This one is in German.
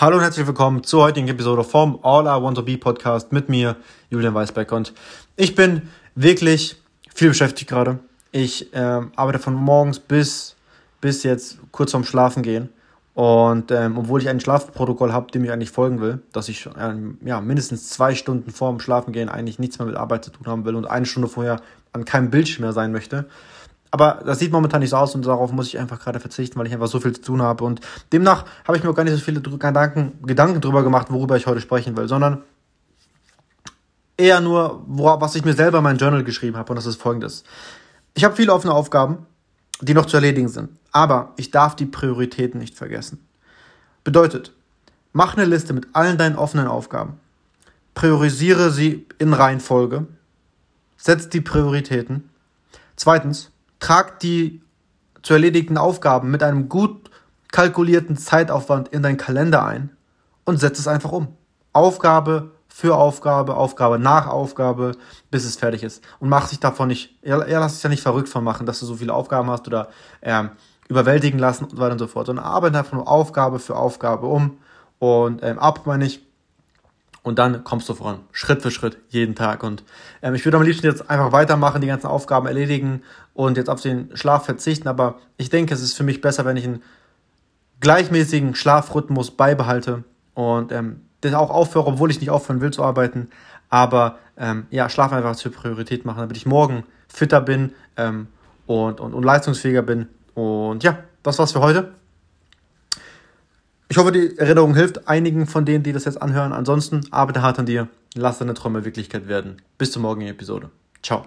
Hallo und herzlich willkommen zur heutigen Episode vom All I Want to Be Podcast mit mir, Julian Weisbeck. Und ich bin wirklich viel beschäftigt gerade. Ich äh, arbeite von morgens bis, bis jetzt kurz vorm Schlafen gehen. Und ähm, obwohl ich ein Schlafprotokoll habe, dem ich eigentlich folgen will, dass ich ähm, ja, mindestens zwei Stunden vor dem Schlafengehen eigentlich nichts mehr mit Arbeit zu tun haben will und eine Stunde vorher an keinem Bildschirm mehr sein möchte, aber das sieht momentan nicht so aus und darauf muss ich einfach gerade verzichten, weil ich einfach so viel zu tun habe. Und demnach habe ich mir auch gar nicht so viele Gedanken, Gedanken drüber gemacht, worüber ich heute sprechen will, sondern eher nur, worauf, was ich mir selber in mein Journal geschrieben habe. Und das ist folgendes. Ich habe viele offene Aufgaben, die noch zu erledigen sind. Aber ich darf die Prioritäten nicht vergessen. Bedeutet, mach eine Liste mit allen deinen offenen Aufgaben. Priorisiere sie in Reihenfolge. Setz die Prioritäten. Zweitens, Trag die zu erledigten Aufgaben mit einem gut kalkulierten Zeitaufwand in deinen Kalender ein und setz es einfach um. Aufgabe für Aufgabe, Aufgabe nach Aufgabe, bis es fertig ist. Und mach dich davon nicht, ja, lass dich ja nicht verrückt von machen, dass du so viele Aufgaben hast oder ähm, überwältigen lassen und so weiter und so fort, sondern arbeite einfach nur Aufgabe für Aufgabe um und ähm, ab, meine ich, und dann kommst du voran. Schritt für Schritt, jeden Tag. Und ähm, ich würde am liebsten jetzt einfach weitermachen, die ganzen Aufgaben erledigen und jetzt auf den Schlaf verzichten. Aber ich denke, es ist für mich besser, wenn ich einen gleichmäßigen Schlafrhythmus beibehalte und ähm, das auch aufhöre, obwohl ich nicht aufhören will zu arbeiten. Aber ähm, ja, Schlaf einfach zur Priorität machen, damit ich morgen fitter bin ähm, und, und, und leistungsfähiger bin. Und ja, das war's für heute. Ich hoffe, die Erinnerung hilft einigen von denen, die das jetzt anhören. Ansonsten arbeite hart an dir, lass deine Träume Wirklichkeit werden. Bis zur morgigen Episode. Ciao.